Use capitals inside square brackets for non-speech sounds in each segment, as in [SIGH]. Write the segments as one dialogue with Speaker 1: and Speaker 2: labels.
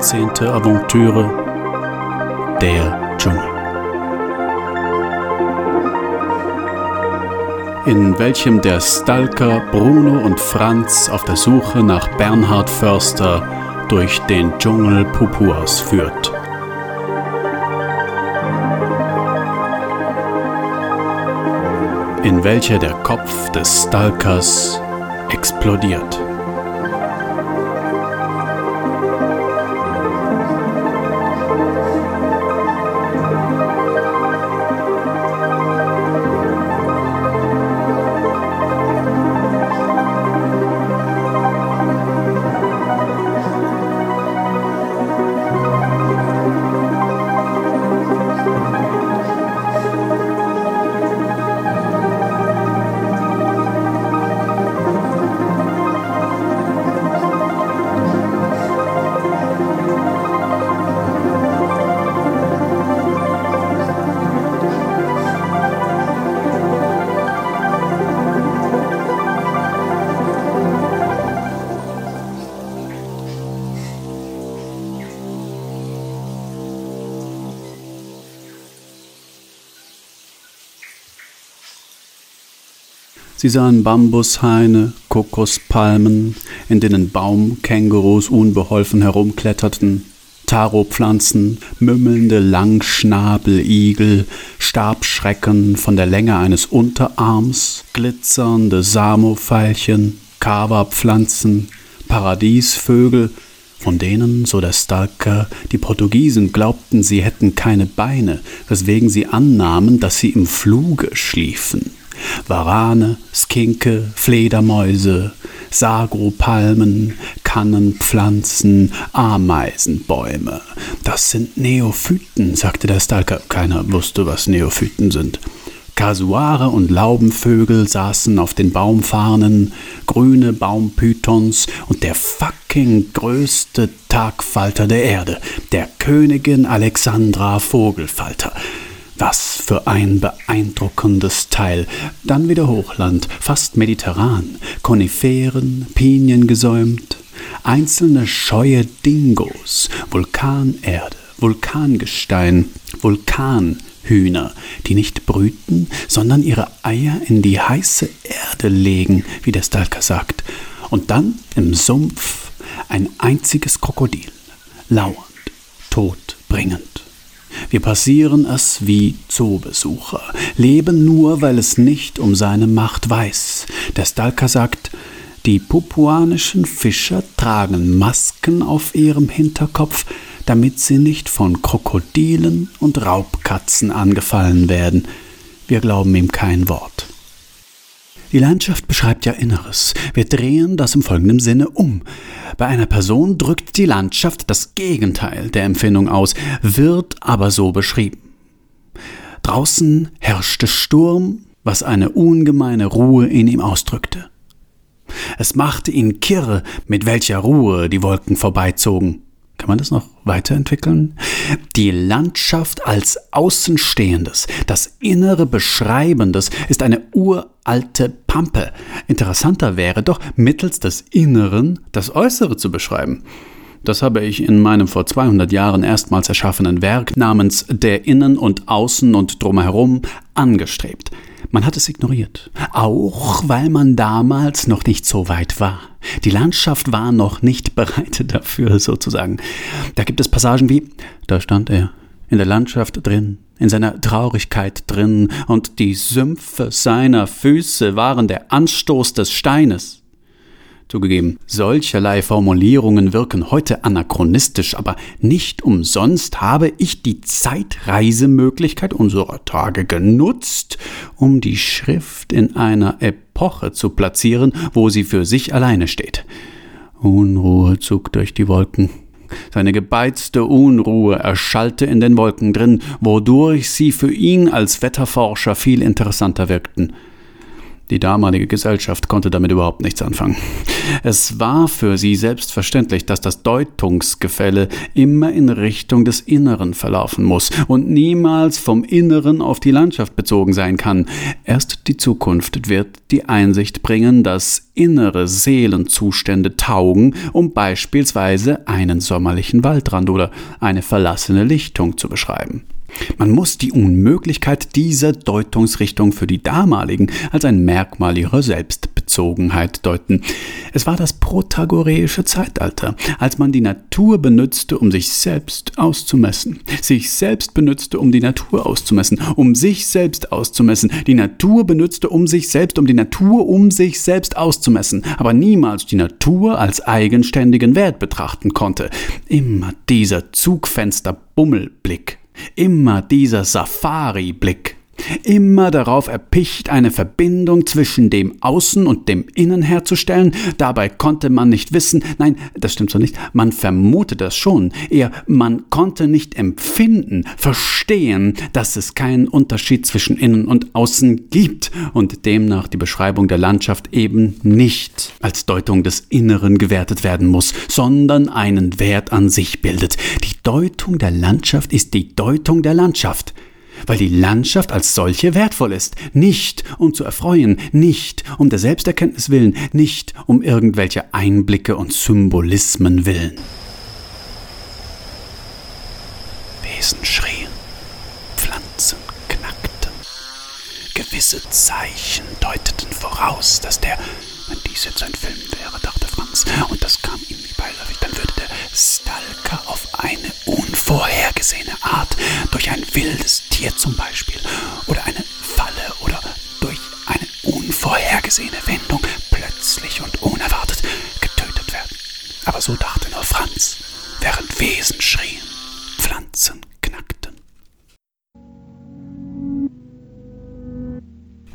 Speaker 1: Zehnte Aventüre Der Dschungel. In welchem der Stalker Bruno und Franz auf der Suche nach Bernhard Förster durch den Dschungel Pupuas führt. In welcher der Kopf des Stalkers explodiert. Sie sahen Bambushaine, Kokospalmen, in denen Baumkängurus unbeholfen herumkletterten, Taropflanzen, mümmelnde Langschnabeligel, Stabschrecken von der Länge eines Unterarms, glitzernde Samopfeilchen, Kava-Pflanzen, Paradiesvögel, von denen, so der Stalker, die Portugiesen glaubten, sie hätten keine Beine, weswegen sie annahmen, dass sie im Fluge schliefen. Warane, Skinke, Fledermäuse, Sagropalmen, Kannenpflanzen, Ameisenbäume. Das sind Neophyten, sagte der Stalker. Keiner wusste, was Neophyten sind. Kasuare und Laubenvögel saßen auf den Baumfarnen, grüne Baumpythons und der fucking größte Tagfalter der Erde, der Königin Alexandra Vogelfalter. Was für ein beeindruckendes Teil. Dann wieder Hochland, fast mediterran, Koniferen, Pinien gesäumt, einzelne scheue Dingos, Vulkanerde, Vulkangestein, Vulkanhühner, die nicht brüten, sondern ihre Eier in die heiße Erde legen, wie der Stalker sagt. Und dann im Sumpf ein einziges Krokodil, lauernd, todbringend. Wir passieren es wie Zoobesucher, leben nur, weil es nicht um seine Macht weiß. Der Stalker sagt, die pupuanischen Fischer tragen Masken auf ihrem Hinterkopf, damit sie nicht von Krokodilen und Raubkatzen angefallen werden. Wir glauben ihm kein Wort. Die Landschaft beschreibt ja Inneres. Wir drehen das im folgenden Sinne um. Bei einer Person drückt die Landschaft das Gegenteil der Empfindung aus, wird aber so beschrieben. Draußen herrschte Sturm, was eine ungemeine Ruhe in ihm ausdrückte. Es machte ihn kirre, mit welcher Ruhe die Wolken vorbeizogen. Kann man das noch weiterentwickeln? Die Landschaft als Außenstehendes, das innere Beschreibendes ist eine uralte Pampe. Interessanter wäre doch, mittels des Inneren das Äußere zu beschreiben. Das habe ich in meinem vor 200 Jahren erstmals erschaffenen Werk namens Der Innen und Außen und Drumherum angestrebt. Man hat es ignoriert, auch weil man damals noch nicht so weit war. Die Landschaft war noch nicht bereit [LAUGHS] dafür, sozusagen. Da gibt es Passagen wie, da stand er, in der Landschaft drin, in seiner Traurigkeit drin, und die Sümpfe seiner Füße waren der Anstoß des Steines. Zugegeben, solcherlei Formulierungen wirken heute anachronistisch, aber nicht umsonst habe ich die Zeitreisemöglichkeit unserer Tage genutzt, um die Schrift in einer Epoche zu platzieren, wo sie für sich alleine steht. Unruhe zog durch die Wolken. Seine gebeizte Unruhe erschallte in den Wolken drin, wodurch sie für ihn als Wetterforscher viel interessanter wirkten. Die damalige Gesellschaft konnte damit überhaupt nichts anfangen. Es war für sie selbstverständlich, dass das Deutungsgefälle immer in Richtung des Inneren verlaufen muss und niemals vom Inneren auf die Landschaft bezogen sein kann. Erst die Zukunft wird die Einsicht bringen, dass innere Seelenzustände taugen, um beispielsweise einen sommerlichen Waldrand oder eine verlassene Lichtung zu beschreiben. Man muss die Unmöglichkeit dieser Deutungsrichtung für die damaligen als ein Merkmal ihrer Selbstbezogenheit deuten. Es war das protagoreische Zeitalter, als man die Natur benützte, um sich selbst auszumessen. Sich selbst benützte, um die Natur auszumessen, um sich selbst auszumessen. Die Natur benützte, um sich selbst, um die Natur, um sich selbst auszumessen, aber niemals die Natur als eigenständigen Wert betrachten konnte. Immer dieser Zugfenster-Bummelblick Immer dieser Safari-Blick. Immer darauf erpicht, eine Verbindung zwischen dem Außen und dem Innen herzustellen. Dabei konnte man nicht wissen, nein, das stimmt so nicht, man vermute das schon, eher man konnte nicht empfinden, verstehen, dass es keinen Unterschied zwischen Innen und Außen gibt und demnach die Beschreibung der Landschaft eben nicht als Deutung des Inneren gewertet werden muss, sondern einen Wert an sich bildet. Die Deutung der Landschaft ist die Deutung der Landschaft weil die Landschaft als solche wertvoll ist, nicht um zu erfreuen, nicht um der Selbsterkenntnis willen, nicht um irgendwelche Einblicke und Symbolismen willen. Wesen schrien, Pflanzen knackten, gewisse Zeichen deuteten voraus, dass der, wenn dies jetzt ein Film wäre, dachte Franz, und das kam ihm wie beiläufig, dann würde der Stalker auf eine unvorhergesehene Art durch ein wildes Tier zum Beispiel oder eine Falle oder durch eine unvorhergesehene Wendung plötzlich und unerwartet getötet werden. Aber so dachte nur Franz, während Wesen schrien, Pflanzen knackten.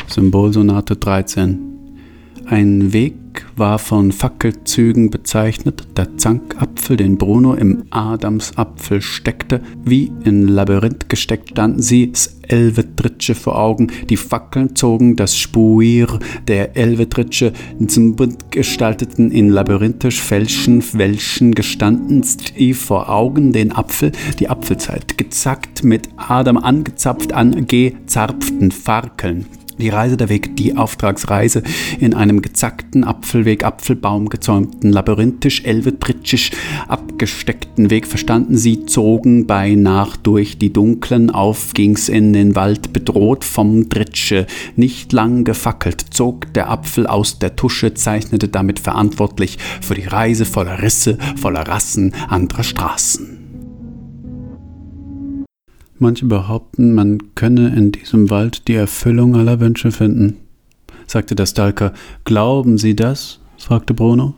Speaker 1: Symbolsonate 13 ein Weg war von Fackelzügen bezeichnet, der Zankapfel, den Bruno im Adamsapfel steckte, wie in Labyrinth gesteckt standen sie, das Elvetritsche vor Augen, die Fackeln zogen das Spuir der Elvetritsche gestalteten in labyrinthisch Fälschen, Welschen gestanden, sie vor Augen den Apfel, die Apfelzeit, gezackt mit Adam angezapft an gezarpften Farkeln. Die Reise der Weg, die Auftragsreise in einem gezackten Apfelweg, Apfelbaum gezäumten, labyrinthisch, elvetritschisch abgesteckten Weg verstanden sie, zogen bei Nacht durch die dunklen auf, ging's in den Wald, bedroht vom Dritsche, nicht lang gefackelt, zog der Apfel aus der Tusche, zeichnete damit verantwortlich für die Reise voller Risse, voller Rassen anderer Straßen. Manche behaupten, man könne in diesem Wald die Erfüllung aller Wünsche finden, sagte der Stalker. Glauben Sie das? fragte Bruno.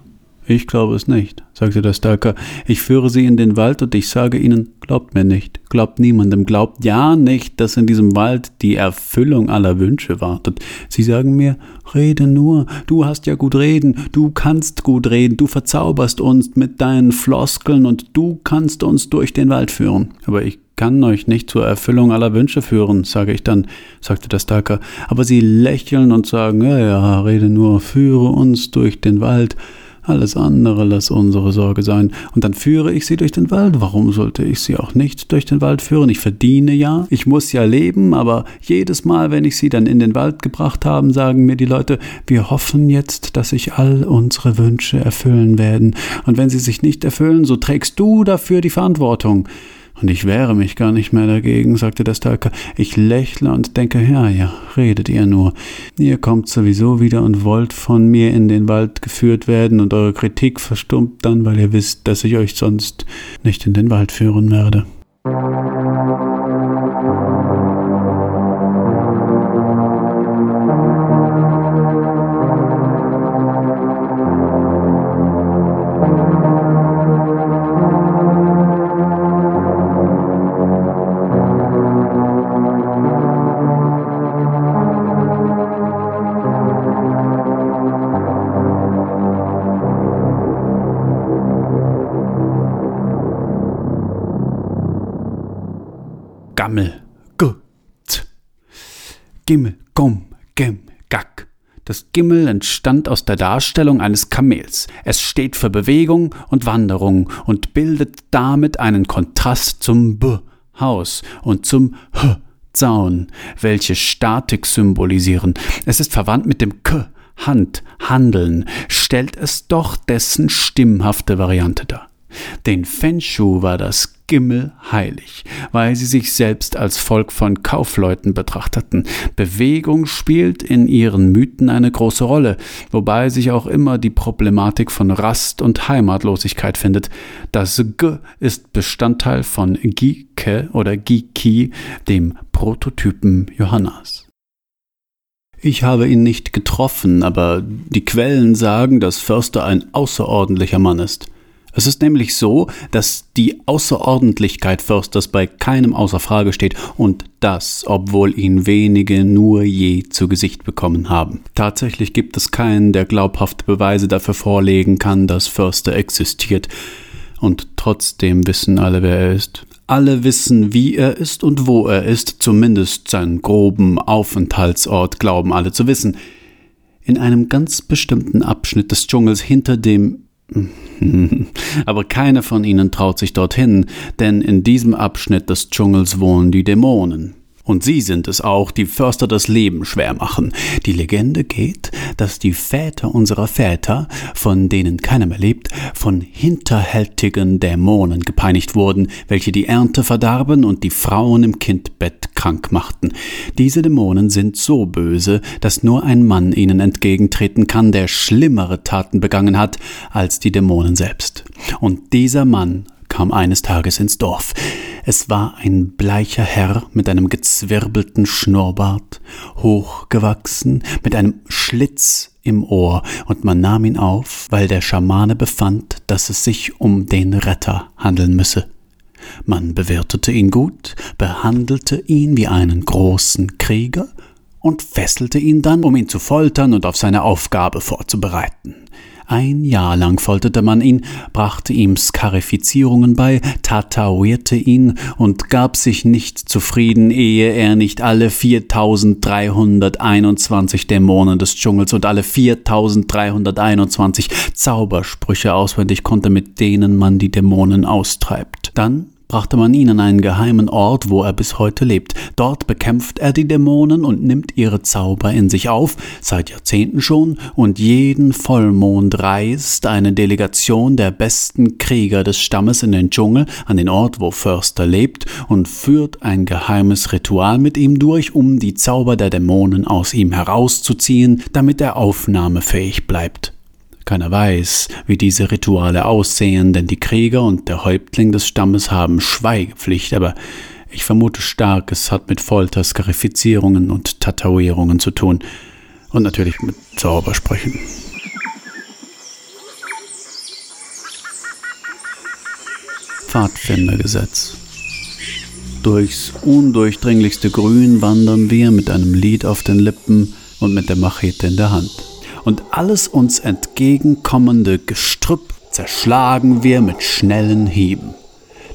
Speaker 1: Ich glaube es nicht, sagte der Stalker. Ich führe Sie in den Wald und ich sage Ihnen, glaubt mir nicht, glaubt niemandem, glaubt ja nicht, dass in diesem Wald die Erfüllung aller Wünsche wartet. Sie sagen mir, rede nur, du hast ja gut reden, du kannst gut reden, du verzauberst uns mit deinen Floskeln und du kannst uns durch den Wald führen. Aber ich kann euch nicht zur Erfüllung aller Wünsche führen, sage ich dann, sagte der Stalker. Aber sie lächeln und sagen, ja, ja, rede nur, führe uns durch den Wald. Alles andere lass unsere Sorge sein. Und dann führe ich sie durch den Wald. Warum sollte ich sie auch nicht durch den Wald führen? Ich verdiene ja, ich muss ja leben, aber jedes Mal, wenn ich sie dann in den Wald gebracht habe, sagen mir die Leute, wir hoffen jetzt, dass sich all unsere Wünsche erfüllen werden. Und wenn sie sich nicht erfüllen, so trägst du dafür die Verantwortung. Und ich wehre mich gar nicht mehr dagegen, sagte der Stalker. Ich lächle und denke, ja, ja, redet ihr nur. Ihr kommt sowieso wieder und wollt von mir in den Wald geführt werden und eure Kritik verstummt dann, weil ihr wisst, dass ich euch sonst nicht in den Wald führen werde. Gammel, gut. Gimmel, komm, gem, gack. Das Gimmel entstand aus der Darstellung eines Kamels. Es steht für Bewegung und Wanderung und bildet damit einen Kontrast zum B Haus und zum H Zaun, welche Statik symbolisieren. Es ist verwandt mit dem K Hand, Handeln, stellt es doch dessen stimmhafte Variante dar. Den Fenshu war das Gimmel heilig, weil sie sich selbst als Volk von Kaufleuten betrachteten. Bewegung spielt in ihren Mythen eine große Rolle, wobei sich auch immer die Problematik von Rast und Heimatlosigkeit findet. Das G ist Bestandteil von Gike oder Giki, dem Prototypen Johannas. Ich habe ihn nicht getroffen, aber die Quellen sagen, dass Förster ein außerordentlicher Mann ist. Es ist nämlich so, dass die Außerordentlichkeit Försters bei keinem außer Frage steht und das, obwohl ihn wenige nur je zu Gesicht bekommen haben. Tatsächlich gibt es keinen, der glaubhafte Beweise dafür vorlegen kann, dass Förster existiert. Und trotzdem wissen alle, wer er ist. Alle wissen, wie er ist und wo er ist, zumindest seinen groben Aufenthaltsort glauben alle zu wissen. In einem ganz bestimmten Abschnitt des Dschungels hinter dem [LAUGHS] Aber keiner von ihnen traut sich dorthin, denn in diesem Abschnitt des Dschungels wohnen die Dämonen. Und sie sind es auch, die Förster das Leben schwer machen. Die Legende geht, dass die Väter unserer Väter, von denen keiner mehr lebt, von hinterhältigen Dämonen gepeinigt wurden, welche die Ernte verdarben und die Frauen im Kindbett krank machten. Diese Dämonen sind so böse, dass nur ein Mann ihnen entgegentreten kann, der schlimmere Taten begangen hat als die Dämonen selbst. Und dieser Mann kam eines Tages ins Dorf. Es war ein bleicher Herr mit einem gezwirbelten Schnurrbart, hochgewachsen, mit einem Schlitz im Ohr, und man nahm ihn auf, weil der Schamane befand, dass es sich um den Retter handeln müsse. Man bewirtete ihn gut, behandelte ihn wie einen großen Krieger und fesselte ihn dann, um ihn zu foltern und auf seine Aufgabe vorzubereiten. Ein Jahr lang folterte man ihn, brachte ihm Skarifizierungen bei, tataouierte ihn und gab sich nicht zufrieden, ehe er nicht alle 4321 Dämonen des Dschungels und alle 4321 Zaubersprüche auswendig konnte, mit denen man die Dämonen austreibt. Dann brachte man ihn an einen geheimen Ort, wo er bis heute lebt. Dort bekämpft er die Dämonen und nimmt ihre Zauber in sich auf, seit Jahrzehnten schon, und jeden Vollmond reist eine Delegation der besten Krieger des Stammes in den Dschungel an den Ort, wo Förster lebt, und führt ein geheimes Ritual mit ihm durch, um die Zauber der Dämonen aus ihm herauszuziehen, damit er aufnahmefähig bleibt. Keiner weiß, wie diese Rituale aussehen, denn die Krieger und der Häuptling des Stammes haben Schweigepflicht, aber ich vermute stark, es hat mit Folter, Skarifizierungen und Tatouierungen zu tun. Und natürlich mit Zaubersprechen. Pfadfindergesetz. Durchs undurchdringlichste Grün wandern wir mit einem Lied auf den Lippen und mit der Machete in der Hand und alles uns entgegenkommende Gestrüpp zerschlagen wir mit schnellen Hieben.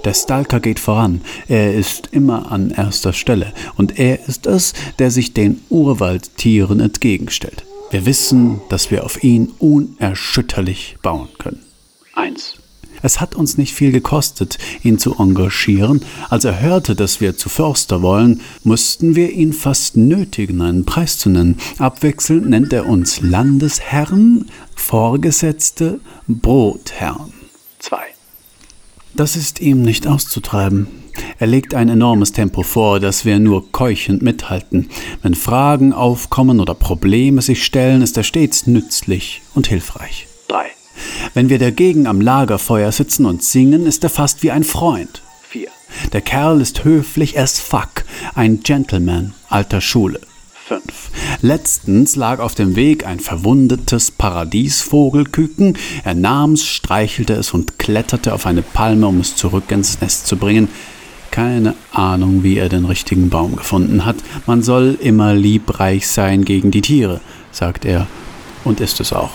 Speaker 1: Der Stalker geht voran, er ist immer an erster Stelle, und er ist es, der sich den Urwaldtieren entgegenstellt. Wir wissen, dass wir auf ihn unerschütterlich bauen können. 1. Es hat uns nicht viel gekostet, ihn zu engagieren. Als er hörte, dass wir zu Förster wollen, mussten wir ihn fast nötigen, einen Preis zu nennen. Abwechselnd nennt er uns Landesherren, Vorgesetzte, Brotherren. 2. Das ist ihm nicht auszutreiben. Er legt ein enormes Tempo vor, das wir nur keuchend mithalten. Wenn Fragen aufkommen oder Probleme sich stellen, ist er stets nützlich und hilfreich. 3. Wenn wir dagegen am Lagerfeuer sitzen und singen, ist er fast wie ein Freund. 4. Der Kerl ist höflich as fuck, ein Gentleman alter Schule. 5. Letztens lag auf dem Weg ein verwundetes Paradiesvogelküken. Er nahm's, streichelte es und kletterte auf eine Palme, um es zurück ins Nest zu bringen. Keine Ahnung, wie er den richtigen Baum gefunden hat. Man soll immer liebreich sein gegen die Tiere, sagt er, und ist es auch.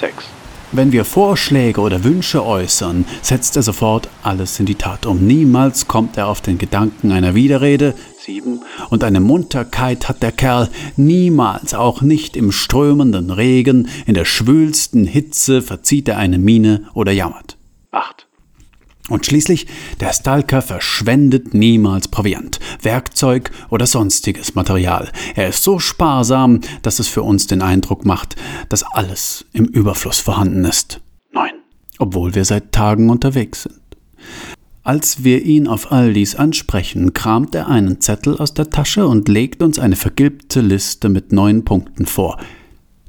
Speaker 1: 6. Wenn wir Vorschläge oder Wünsche äußern, setzt er sofort alles in die Tat um. Niemals kommt er auf den Gedanken einer Widerrede. Sieben. Und eine Munterkeit hat der Kerl niemals, auch nicht im strömenden Regen, in der schwülsten Hitze verzieht er eine Miene oder jammert. Acht. Und schließlich, der Stalker verschwendet niemals Proviant, Werkzeug oder sonstiges Material. Er ist so sparsam, dass es für uns den Eindruck macht, dass alles im Überfluss vorhanden ist. Nein. Obwohl wir seit Tagen unterwegs sind. Als wir ihn auf all dies ansprechen, kramt er einen Zettel aus der Tasche und legt uns eine vergilbte Liste mit neun Punkten vor.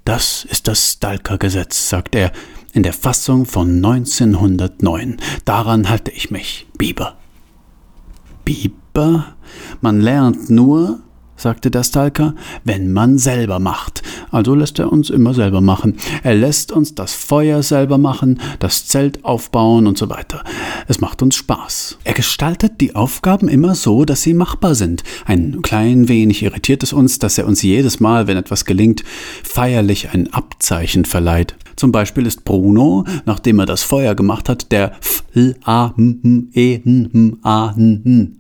Speaker 1: Das ist das Stalker-Gesetz, sagt er, in der Fassung von 1909. Daran halte ich mich, Biber. Biber? Man lernt nur, sagte der Stalker, wenn man selber macht. Also lässt er uns immer selber machen. Er lässt uns das Feuer selber machen, das Zelt aufbauen und so weiter. Es macht uns Spaß. Er gestaltet die Aufgaben immer so, dass sie machbar sind. Ein klein wenig irritiert es uns, dass er uns jedes Mal, wenn etwas gelingt, feierlich ein Abzeichen verleiht. Zum Beispiel ist Bruno, nachdem er das Feuer gemacht hat, der F, L, A, M, M, E, N, M, A, N, N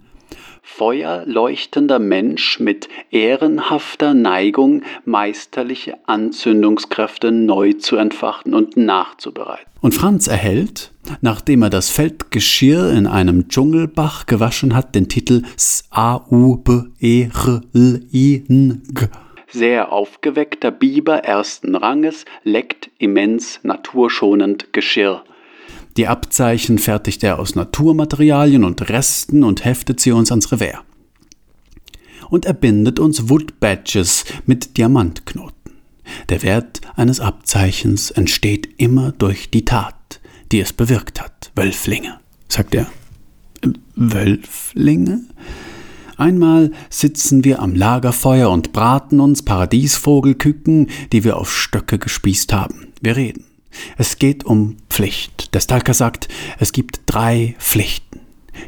Speaker 1: feuerleuchtender Mensch mit ehrenhafter Neigung, meisterliche Anzündungskräfte neu zu entfachen und nachzubereiten. Und Franz erhält, nachdem er das Feldgeschirr in einem Dschungelbach gewaschen hat, den Titel S-A-U-B-E-R-L-I-N-G. Sehr aufgeweckter Biber ersten Ranges leckt immens naturschonend Geschirr. Die Abzeichen fertigt er aus Naturmaterialien und Resten und heftet sie uns ans Revers. Und er bindet uns Wood Badges mit Diamantknoten. Der Wert eines Abzeichens entsteht immer durch die Tat, die es bewirkt hat. Wölflinge, sagt er. Wölflinge? Einmal sitzen wir am Lagerfeuer und braten uns Paradiesvogelküken, die wir auf Stöcke gespießt haben. Wir reden. Es geht um Pflicht. Der Stalker sagt, es gibt drei Pflichten.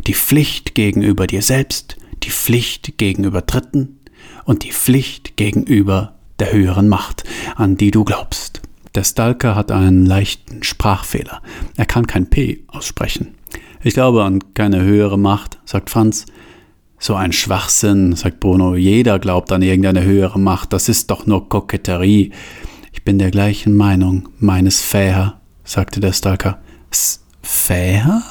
Speaker 1: Die Pflicht gegenüber dir selbst, die Pflicht gegenüber Dritten und die Pflicht gegenüber der höheren Macht, an die du glaubst. Der Stalker hat einen leichten Sprachfehler. Er kann kein P aussprechen. Ich glaube an keine höhere Macht, sagt Franz. So ein Schwachsinn, sagt Bruno. Jeder glaubt an irgendeine höhere Macht. Das ist doch nur Koketterie bin der gleichen Meinung, meines Fäher, sagte der Stalker. Fäher?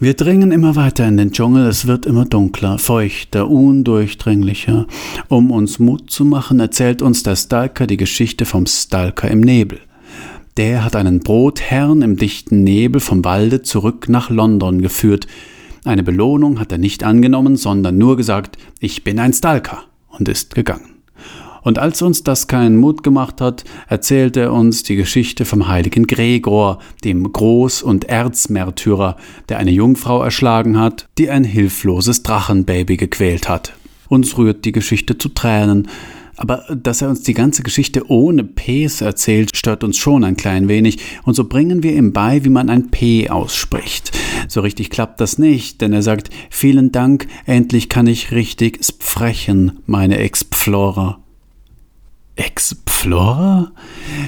Speaker 1: Wir dringen immer weiter in den Dschungel, es wird immer dunkler, feuchter, undurchdringlicher. Um uns Mut zu machen, erzählt uns der Stalker die Geschichte vom Stalker im Nebel. Der hat einen Brotherrn im dichten Nebel vom Walde zurück nach London geführt. Eine Belohnung hat er nicht angenommen, sondern nur gesagt, ich bin ein Stalker und ist gegangen. Und als uns das keinen Mut gemacht hat, erzählt er uns die Geschichte vom heiligen Gregor, dem Groß- und Erzmärtyrer, der eine Jungfrau erschlagen hat, die ein hilfloses Drachenbaby gequält hat. Uns rührt die Geschichte zu Tränen, aber dass er uns die ganze Geschichte ohne Ps erzählt, stört uns schon ein klein wenig, und so bringen wir ihm bei, wie man ein P ausspricht. So richtig klappt das nicht, denn er sagt, vielen Dank, endlich kann ich richtig sprechen, meine Explorer. Explorer?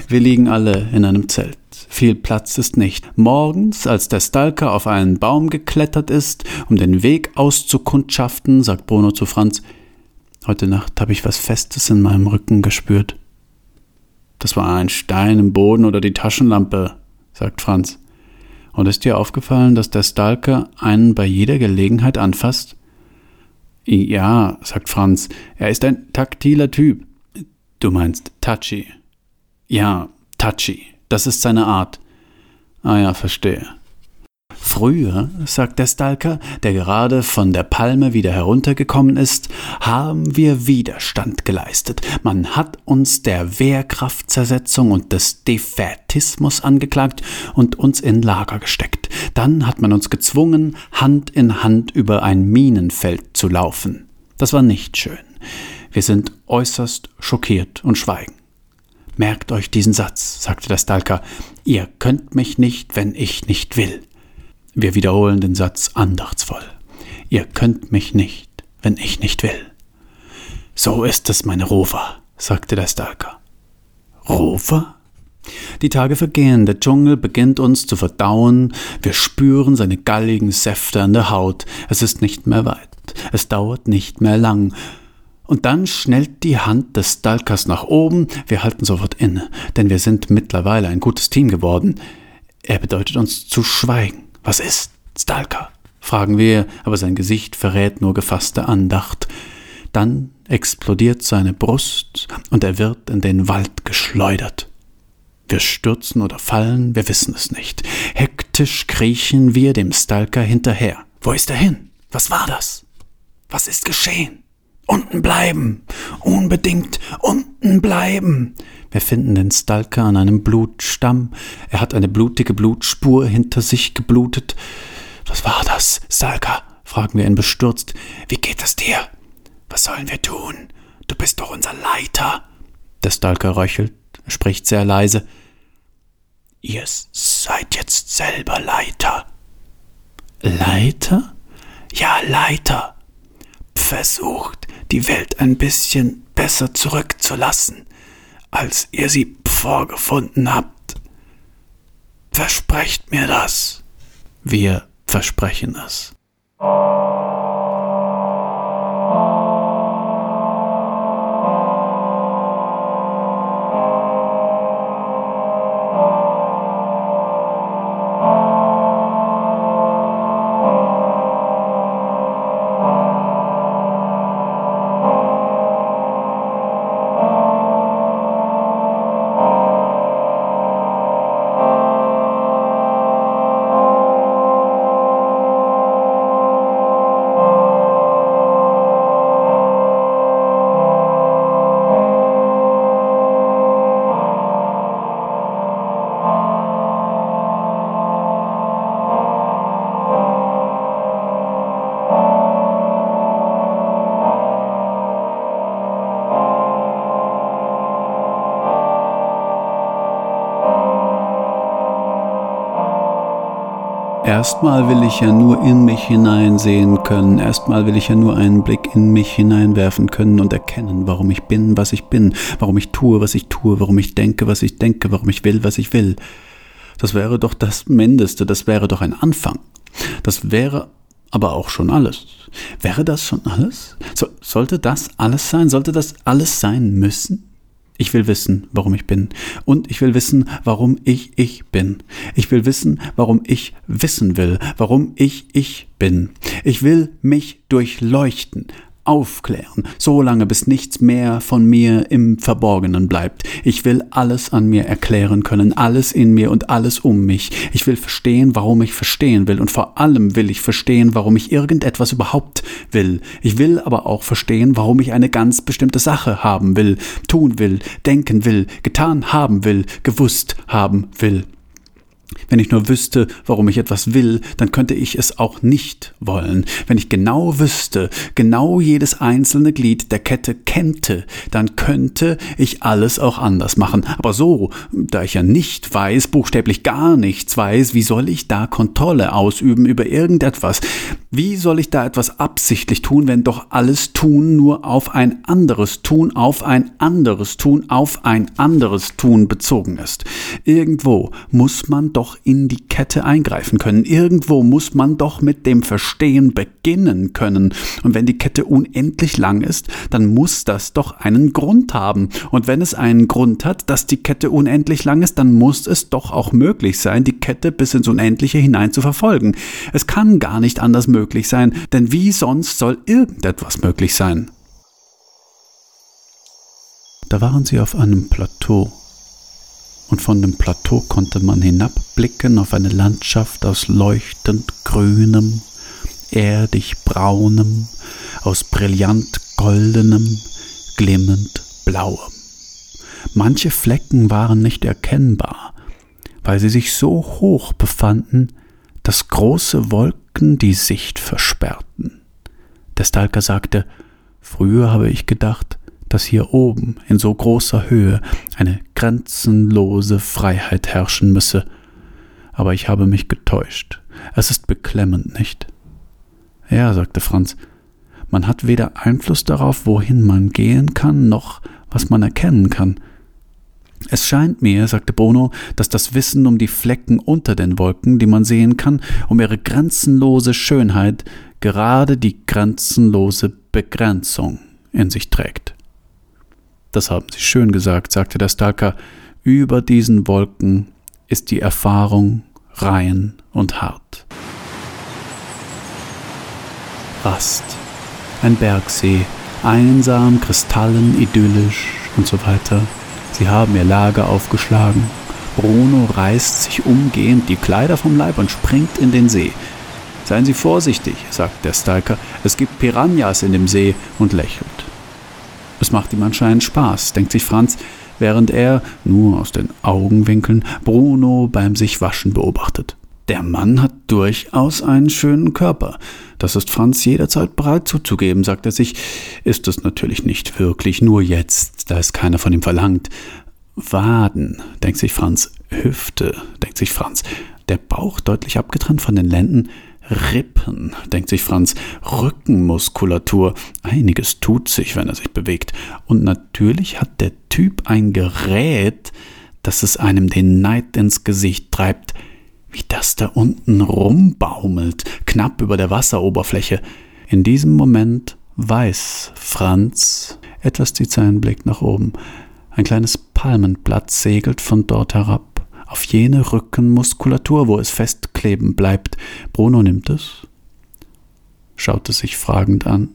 Speaker 1: Wir liegen alle in einem Zelt. Viel Platz ist nicht. Morgens, als der Stalker auf einen Baum geklettert ist, um den Weg auszukundschaften, sagt Bruno zu Franz, heute Nacht habe ich was Festes in meinem Rücken gespürt. Das war ein Stein im Boden oder die Taschenlampe, sagt Franz. Und ist dir aufgefallen, dass der Stalker einen bei jeder Gelegenheit anfasst? Ja, sagt Franz, er ist ein taktiler Typ. Du meinst touchy. Ja, touchy. Das ist seine Art. Ah ja, verstehe. Früher, sagt der Stalker, der gerade von der Palme wieder heruntergekommen ist, haben wir Widerstand geleistet. Man hat uns der Wehrkraftzersetzung und des Defätismus angeklagt und uns in Lager gesteckt. Dann hat man uns gezwungen, Hand in Hand über ein Minenfeld zu laufen. Das war nicht schön. Wir sind äußerst schockiert und schweigen. Merkt euch diesen Satz, sagte der Stalker. Ihr könnt mich nicht, wenn ich nicht will. Wir wiederholen den Satz andachtsvoll. Ihr könnt mich nicht, wenn ich nicht will. So ist es, meine Rover, sagte der Stalker. Rover? Die Tage vergehen, der Dschungel beginnt uns zu verdauen, wir spüren seine galligen Säfte an der Haut, es ist nicht mehr weit, es dauert nicht mehr lang, und dann schnellt die Hand des Stalkers nach oben, wir halten sofort inne, denn wir sind mittlerweile ein gutes Team geworden. Er bedeutet uns zu schweigen. Was ist, Stalker? fragen wir, aber sein Gesicht verrät nur gefasste Andacht. Dann explodiert seine Brust und er wird in den Wald geschleudert. Wir stürzen oder fallen, wir wissen es nicht. Hektisch kriechen wir dem Stalker hinterher. Wo ist er hin? Was war das? Was ist geschehen? Unten bleiben. Unbedingt unten bleiben. Wir finden den Stalker an einem Blutstamm. Er hat eine blutige Blutspur hinter sich geblutet. Was war das, Stalker? fragen wir ihn bestürzt. Wie geht es dir? Was sollen wir tun? Du bist doch unser Leiter. Der Stalker röchelt spricht sehr leise. Ihr seid jetzt selber Leiter. Leiter? Ja, Leiter. Versucht, die Welt ein bisschen besser zurückzulassen, als ihr sie vorgefunden habt. Versprecht mir das. Wir versprechen es. Erstmal will ich ja nur in mich hineinsehen können. Erstmal will ich ja nur einen Blick in mich hineinwerfen können und erkennen, warum ich bin, was ich bin, warum ich tue, was ich tue, warum ich denke, was ich denke, warum ich will, was ich will. Das wäre doch das Mindeste, das wäre doch ein Anfang. Das wäre aber auch schon alles. Wäre das schon alles? So, sollte das alles sein? Sollte das alles sein müssen? Ich will wissen, warum ich bin. Und ich will wissen, warum ich ich bin. Ich will wissen, warum ich wissen will, warum ich ich bin. Ich will mich durchleuchten, aufklären, so lange bis nichts mehr von mir im Verborgenen bleibt. Ich will alles an mir erklären können, alles in mir und alles um mich. Ich will verstehen, warum ich verstehen will und vor allem will ich verstehen, warum ich irgendetwas überhaupt will. Ich will aber auch verstehen, warum ich eine ganz bestimmte Sache haben will, tun will, denken will, getan haben will, gewusst haben will. Wenn ich nur wüsste, warum ich etwas will, dann könnte ich es auch nicht wollen. Wenn ich genau wüsste, genau jedes einzelne Glied der Kette kennte, dann könnte ich alles auch anders machen. Aber so, da ich ja nicht weiß, buchstäblich gar nichts weiß, wie soll ich da Kontrolle ausüben über irgendetwas? Wie soll ich da etwas absichtlich tun, wenn doch alles Tun nur auf ein anderes Tun, auf ein anderes Tun, auf ein anderes Tun bezogen ist? Irgendwo muss man doch in die Kette eingreifen können. Irgendwo muss man doch mit dem Verstehen beginnen können. Und wenn die Kette unendlich lang ist, dann muss das doch einen Grund haben. Und wenn es einen Grund hat, dass die Kette unendlich lang ist, dann muss es doch auch möglich sein, die Kette bis ins Unendliche hinein zu verfolgen. Es kann gar nicht anders möglich sein, denn wie sonst soll irgendetwas möglich sein? Da waren sie auf einem Plateau und von dem Plateau konnte man hinabblicken auf eine Landschaft aus leuchtend grünem, erdig braunem, aus brillant goldenem, glimmend blauem. Manche Flecken waren nicht erkennbar, weil sie sich so hoch befanden, dass große Wolken die Sicht versperrten. Der Stalker sagte, früher habe ich gedacht, dass hier oben in so großer Höhe eine grenzenlose Freiheit herrschen müsse. Aber ich habe mich getäuscht. Es ist beklemmend, nicht? Ja, sagte Franz, man hat weder Einfluss darauf, wohin man gehen kann, noch was man erkennen kann. Es scheint mir, sagte Bruno, dass das Wissen um die Flecken unter den Wolken, die man sehen kann, um ihre grenzenlose Schönheit, gerade die grenzenlose Begrenzung in sich trägt. Das haben Sie schön gesagt, sagte der Stalker. Über diesen Wolken ist die Erfahrung rein und hart. Rast. Ein Bergsee, einsam, kristallen, idyllisch und so weiter. Sie haben ihr Lager aufgeschlagen. Bruno reißt sich umgehend die Kleider vom Leib und springt in den See. Seien Sie vorsichtig, sagt der Stalker, es gibt Piranhas in dem See und lächelt. Es macht ihm anscheinend Spaß, denkt sich Franz, während er, nur aus den Augenwinkeln, Bruno beim sich waschen beobachtet. Der Mann hat durchaus einen schönen Körper. Das ist Franz jederzeit bereit zuzugeben, sagt er sich. Ist es natürlich nicht wirklich, nur jetzt, da es keiner von ihm verlangt. Waden, denkt sich Franz. Hüfte, denkt sich Franz. Der Bauch deutlich abgetrennt von den Lenden. Rippen, denkt sich Franz, Rückenmuskulatur, einiges tut sich, wenn er sich bewegt. Und natürlich hat der Typ ein Gerät, das es einem den Neid ins Gesicht treibt wie das da unten rumbaumelt, knapp über der Wasseroberfläche. In diesem Moment weiß Franz, etwas zieht seinen Blick nach oben. Ein kleines Palmenblatt segelt von dort herab, auf jene Rückenmuskulatur, wo es festkleben bleibt. Bruno nimmt es, schaut es sich fragend an,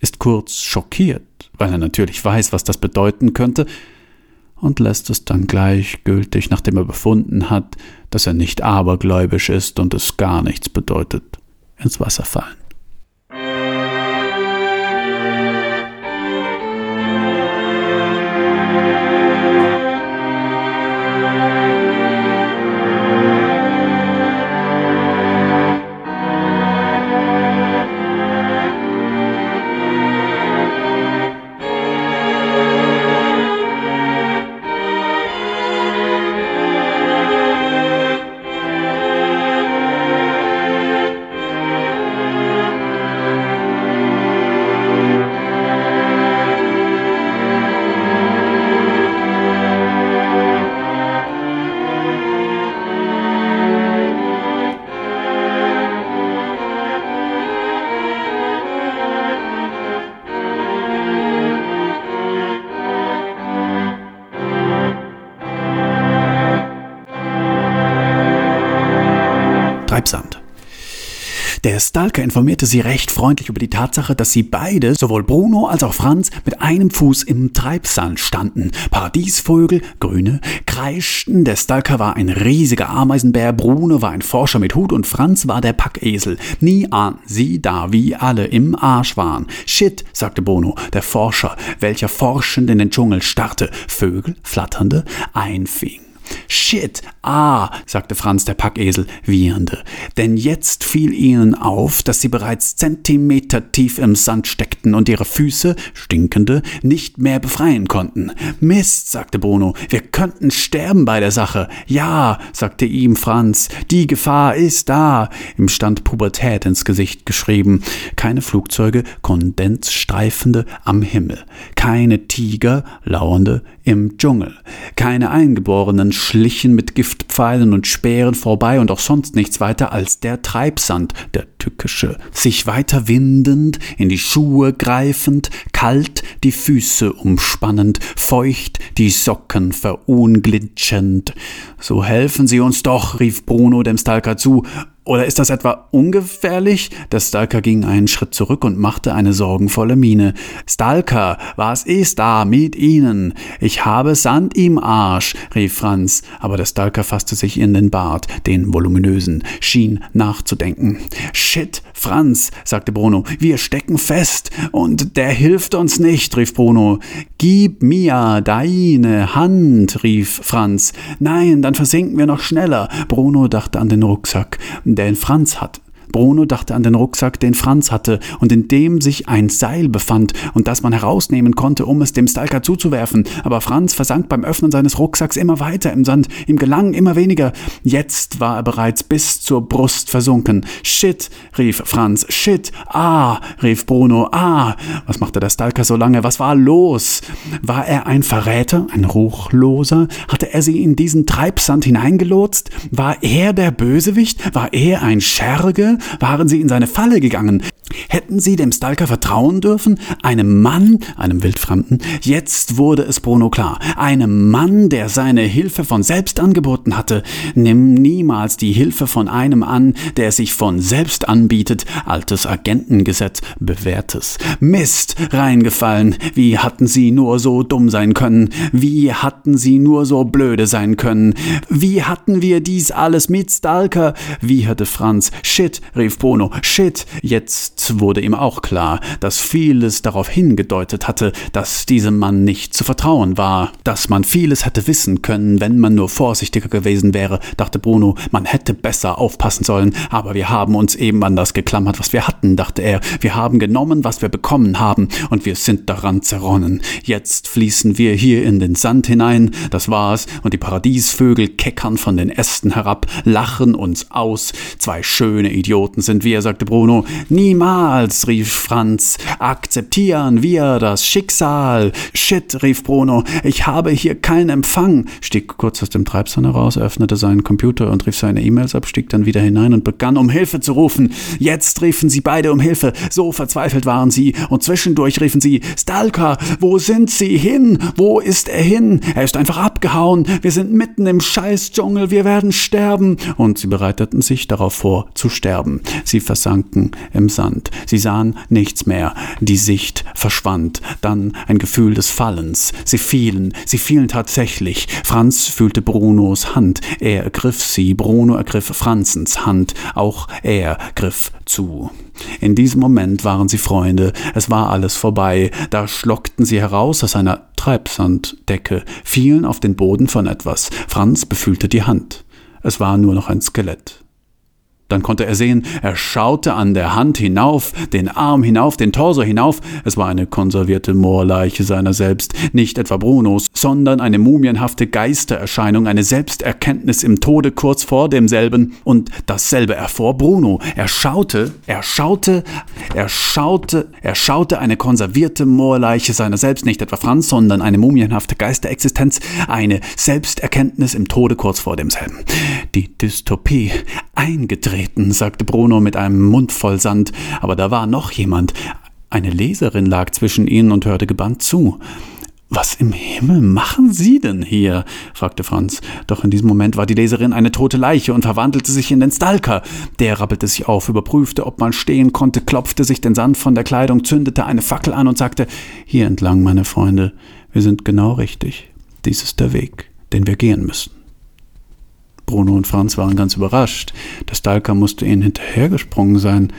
Speaker 1: ist kurz schockiert, weil er natürlich weiß, was das bedeuten könnte, und lässt es dann gleichgültig, nachdem er befunden hat, dass er nicht abergläubisch ist und es gar nichts bedeutet, ins Wasser fallen. Treibsand. Der Stalker informierte sie recht freundlich über die Tatsache, dass sie beide, sowohl Bruno als auch Franz, mit einem Fuß im Treibsand standen. Paradiesvögel, Grüne, kreischten. Der Stalker war ein riesiger Ameisenbär, Bruno war ein Forscher mit Hut und Franz war der Packesel. Nie ahnten sie da, wie alle im Arsch waren. Shit, sagte Bruno, der Forscher, welcher forschend in den Dschungel starrte. Vögel, flatternde, einfing. Shit, ah, sagte Franz der Packesel, wiehernde, denn jetzt fiel ihnen auf, dass sie bereits Zentimeter tief im Sand steckten und ihre Füße, stinkende, nicht mehr befreien konnten. Mist, sagte Bruno, wir könnten sterben bei der Sache. Ja, sagte ihm Franz, die Gefahr ist da. Ihm stand Pubertät ins Gesicht geschrieben. Keine Flugzeuge, Kondensstreifende am Himmel. Keine Tiger, lauernde im Dschungel. Keine Eingeborenen schlichen mit Giftpfeilen und Speeren vorbei und auch sonst nichts weiter als der Treibsand, der tückische, sich weiter windend, in die Schuhe greifend, kalt die Füße umspannend, feucht die Socken verunglitschend. So helfen Sie uns doch, rief Bruno dem Stalker zu, oder ist das etwa ungefährlich? Der Stalker ging einen Schritt zurück und machte eine sorgenvolle Miene. Stalker, was ist da mit Ihnen? Ich habe Sand im Arsch, rief Franz, aber der Stalker fasste sich in den Bart, den voluminösen, schien nachzudenken. Shit, Franz, sagte Bruno, wir stecken fest und der hilft uns nicht, rief Bruno. Gib mir deine Hand, rief Franz. Nein, dann versinken wir noch schneller. Bruno dachte an den Rucksack den Franz hat. Bruno dachte an den Rucksack, den Franz hatte und in dem sich ein Seil befand und das man herausnehmen konnte, um es dem Stalker zuzuwerfen. Aber Franz versank beim Öffnen seines Rucksacks immer weiter im Sand. Ihm gelang immer weniger. Jetzt war er bereits bis zur Brust versunken. Shit, rief Franz. Shit. Ah, rief Bruno. Ah. Was machte der Stalker so lange? Was war los? War er ein Verräter, ein Ruchloser? Hatte er sie in diesen Treibsand hineingelotst? War er der Bösewicht? War er ein Scherge? Waren sie in seine Falle gegangen? Hätten sie dem Stalker vertrauen dürfen? Einem Mann, einem Wildfremden? Jetzt wurde es Bruno klar. Einem Mann, der seine Hilfe von selbst angeboten hatte. Nimm niemals die Hilfe von einem an, der sich von selbst anbietet. Altes Agentengesetz, bewährtes. Mist, reingefallen. Wie hatten sie nur so dumm sein können? Wie hatten sie nur so blöde sein können? Wie hatten wir dies alles mit Stalker? Wie hatte Franz? Shit, rief Bruno. Shit, jetzt wurde ihm auch klar, dass vieles darauf hingedeutet hatte, dass diesem Mann nicht zu vertrauen war, dass man vieles hätte wissen können, wenn man nur vorsichtiger gewesen wäre, dachte Bruno, man hätte besser aufpassen sollen, aber wir haben uns eben an das geklammert, was wir hatten, dachte er, wir haben genommen, was wir bekommen haben, und wir sind daran zerronnen. Jetzt fließen wir hier in den Sand hinein, das war's, und die Paradiesvögel keckern von den Ästen herab, lachen uns aus. Zwei schöne Idioten sind wir, sagte Bruno. Niemals Niemals, rief Franz. Akzeptieren wir das Schicksal. Shit, rief Bruno. Ich habe hier keinen Empfang. Stieg kurz aus dem Treibsand heraus, öffnete seinen Computer und rief seine E-Mails ab, stieg dann wieder hinein und begann um Hilfe zu rufen. Jetzt riefen sie beide um Hilfe. So verzweifelt waren sie. Und zwischendurch riefen sie, Stalker, wo sind sie hin? Wo ist er hin? Er ist einfach abgehauen. Wir sind mitten im Scheißdschungel. Wir werden sterben. Und sie bereiteten sich darauf vor, zu sterben. Sie versanken im Sand. Sand. Sie sahen nichts mehr. Die Sicht verschwand. Dann ein Gefühl des Fallens. Sie fielen. Sie fielen tatsächlich. Franz fühlte Brunos Hand. Er ergriff sie. Bruno ergriff Franzens Hand. Auch er griff zu. In diesem Moment waren sie Freunde. Es war alles vorbei. Da schlockten sie heraus aus einer Treibsanddecke, fielen auf den Boden von etwas. Franz befühlte die Hand. Es war nur noch ein Skelett. Dann konnte er sehen, er schaute an der Hand hinauf, den Arm hinauf, den Torso hinauf. Es war eine konservierte Moorleiche seiner selbst, nicht etwa Brunos, sondern eine mumienhafte Geistererscheinung, eine Selbsterkenntnis im Tode kurz vor demselben. Und dasselbe erfuhr Bruno. Er schaute, er schaute, er schaute, er schaute eine konservierte Moorleiche seiner selbst, nicht etwa Franz, sondern eine mumienhafte Geisterexistenz, eine Selbsterkenntnis im Tode kurz vor demselben. Die Dystopie, eingetreten, sagte Bruno mit einem Mund voll Sand, aber da war noch jemand. Eine Leserin lag zwischen ihnen und hörte gebannt zu. Was im Himmel machen Sie denn hier? fragte Franz. Doch in diesem Moment war die Leserin eine tote Leiche und verwandelte sich in den Stalker. Der rappelte sich auf, überprüfte, ob man stehen konnte, klopfte sich den Sand von der Kleidung, zündete eine Fackel an und sagte Hier entlang, meine Freunde, wir sind genau richtig. Dies ist der Weg, den wir gehen müssen. Bruno und Franz waren ganz überrascht. Der Stalker musste ihnen hinterhergesprungen sein,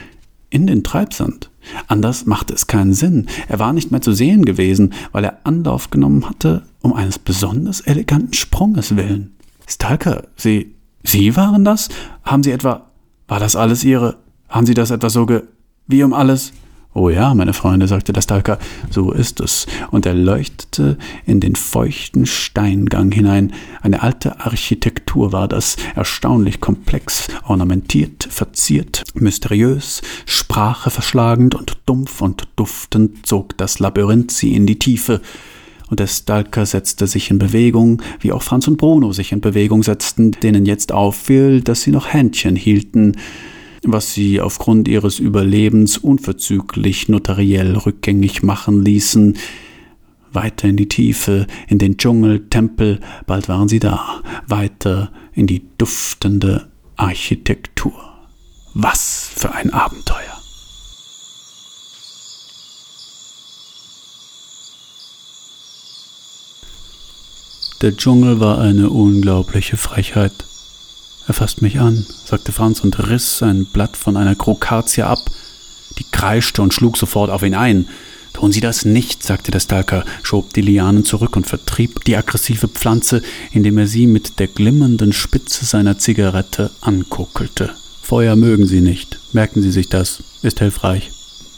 Speaker 1: in den Treibsand. Anders machte es keinen Sinn. Er war nicht mehr zu sehen gewesen, weil er Anlauf genommen hatte, um eines besonders eleganten Sprunges willen. Stalker, Sie, Sie waren das? Haben Sie etwa, war das alles Ihre, haben Sie das etwa so ge, wie um alles? Oh ja, meine Freunde, sagte der Stalker, so ist es. Und er leuchtete in den feuchten Steingang hinein. Eine alte Architektur war das, erstaunlich komplex, ornamentiert, verziert, mysteriös, Sprache verschlagend und dumpf und duftend zog das Labyrinth sie in die Tiefe und der Stalker setzte sich in Bewegung, wie auch Franz und Bruno sich in Bewegung setzten, denen jetzt auffiel, dass sie noch Händchen hielten was sie aufgrund ihres Überlebens unverzüglich notariell rückgängig machen ließen, weiter in die Tiefe, in den Dschungel, Tempel, bald waren sie da, weiter in die duftende Architektur. Was für ein Abenteuer! Der Dschungel war eine unglaubliche Frechheit. Er fasst mich an, sagte Franz und riss ein Blatt von einer Krokazie ab. Die kreischte und schlug sofort auf ihn ein. Tun Sie das nicht, sagte der Stalker, schob die Lianen zurück und vertrieb die aggressive Pflanze, indem er sie mit der glimmernden Spitze seiner Zigarette ankuckelte. Feuer mögen sie nicht. Merken Sie sich das. Ist hilfreich.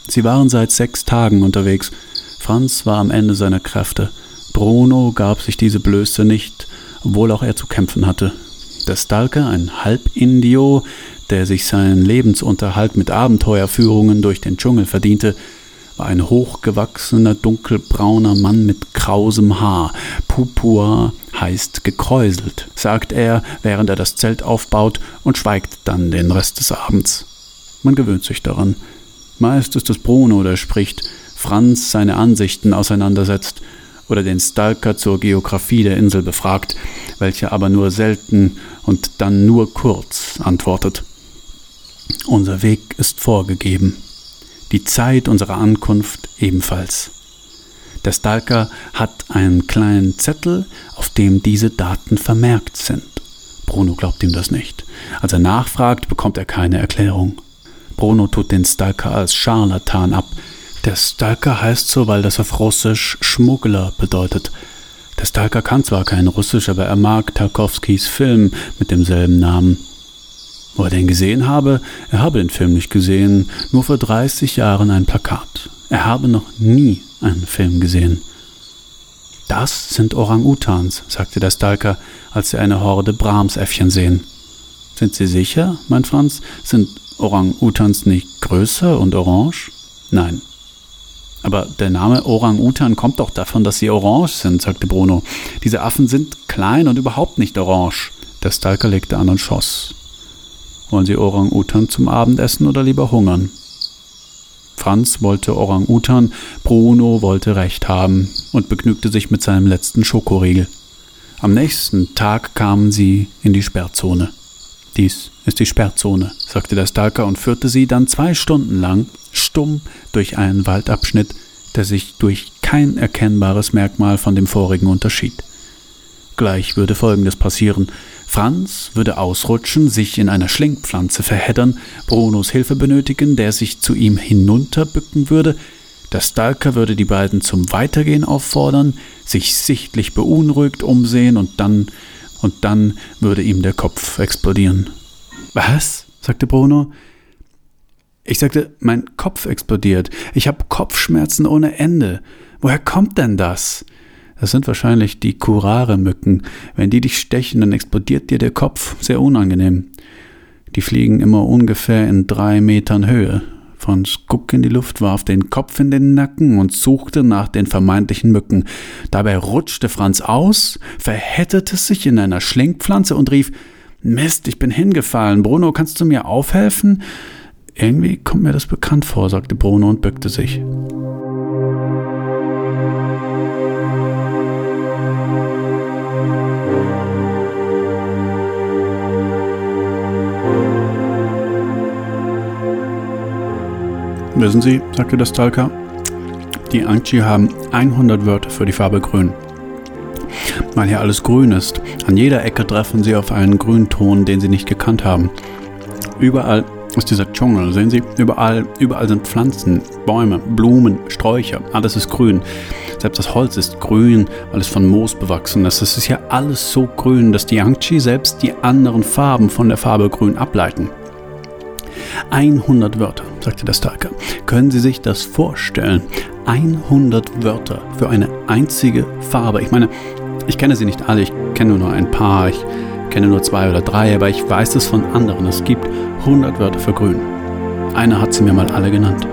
Speaker 1: Sie waren seit sechs Tagen unterwegs. Franz war am Ende seiner Kräfte. Bruno gab sich diese Blöße nicht, obwohl auch er zu kämpfen hatte. Der Stalker, ein Halbindio, der sich seinen Lebensunterhalt mit Abenteuerführungen durch den Dschungel verdiente, war ein hochgewachsener, dunkelbrauner Mann mit krausem Haar. Pupua heißt gekräuselt, sagt er, während er das Zelt aufbaut und schweigt dann den Rest des Abends. Man gewöhnt sich daran. Meist ist es Bruno, der spricht, Franz seine Ansichten auseinandersetzt oder den Stalker zur Geographie der Insel befragt, welcher aber nur selten und dann nur kurz antwortet. Unser Weg ist vorgegeben, die Zeit unserer Ankunft ebenfalls. Der Stalker hat einen kleinen Zettel, auf dem diese Daten vermerkt sind. Bruno glaubt ihm das nicht. Als er nachfragt, bekommt er keine Erklärung. Bruno tut den Stalker als Scharlatan ab. Der Stalker heißt so, weil das auf Russisch Schmuggler bedeutet. Der Stalker kann zwar kein Russisch, aber er mag Tarkovskis Film mit demselben Namen. Wo er den gesehen habe, er habe den Film nicht gesehen, nur vor 30 Jahren ein Plakat. Er habe noch nie einen Film gesehen. Das sind Orang-Utans, sagte der Stalker, als sie eine Horde Brahmsäffchen sehen. Sind Sie sicher, mein Franz? Sind Orang-Utans nicht größer und orange? Nein. Aber der Name Orang-Utan kommt doch davon, dass sie orange sind, sagte Bruno. Diese Affen sind klein und überhaupt nicht orange. Der Stalker legte an und schoss. Wollen Sie Orang-Utan zum Abendessen oder lieber hungern? Franz wollte Orang-Utan, Bruno wollte Recht haben und begnügte sich mit seinem letzten Schokoriegel. Am nächsten Tag kamen sie in die Sperrzone. Dies ist die Sperrzone, sagte der Stalker und führte sie dann zwei Stunden lang stumm durch einen Waldabschnitt, der sich durch kein erkennbares Merkmal von dem vorigen unterschied. Gleich würde Folgendes passieren. Franz würde ausrutschen, sich in einer Schlingpflanze verheddern, Brunos Hilfe benötigen, der sich zu ihm hinunterbücken würde, der Stalker würde die beiden zum Weitergehen auffordern, sich sichtlich beunruhigt umsehen und dann, und dann würde ihm der Kopf explodieren. Was? sagte Bruno. Ich sagte, mein Kopf explodiert. Ich habe Kopfschmerzen ohne Ende. Woher kommt denn das? Das sind wahrscheinlich die Curare-Mücken. Wenn die dich stechen, dann explodiert dir der Kopf. Sehr unangenehm. Die fliegen immer ungefähr in drei Metern Höhe. Franz guckte in die Luft, warf den Kopf in den Nacken und suchte nach den vermeintlichen Mücken. Dabei rutschte Franz aus, verhettete sich in einer Schlingpflanze und rief Mist, ich bin hingefallen. Bruno, kannst du mir aufhelfen? Irgendwie kommt mir das bekannt vor, sagte Bruno und bückte sich. Wissen Sie, sagte der Stalker, die Angchi haben 100 Wörter für die Farbe grün. Weil hier alles grün ist. An jeder Ecke treffen Sie auf einen Grünton, den Sie nicht gekannt haben. Überall ist dieser Dschungel, sehen Sie? Überall, überall sind Pflanzen, Bäume, Blumen, Sträucher. Alles ist grün. Selbst das Holz ist grün, weil es von Moos bewachsen ist. Es ist ja alles so grün, dass die Yangtze selbst die anderen Farben von der Farbe grün ableiten. 100 Wörter, sagte der Stalker. Können Sie sich das vorstellen? 100 Wörter für eine einzige Farbe. Ich meine, ich kenne sie nicht alle, ich kenne nur ein paar, ich kenne nur zwei oder drei, aber ich weiß es von anderen. Es gibt 100 Wörter für grün. Einer hat sie mir mal alle genannt.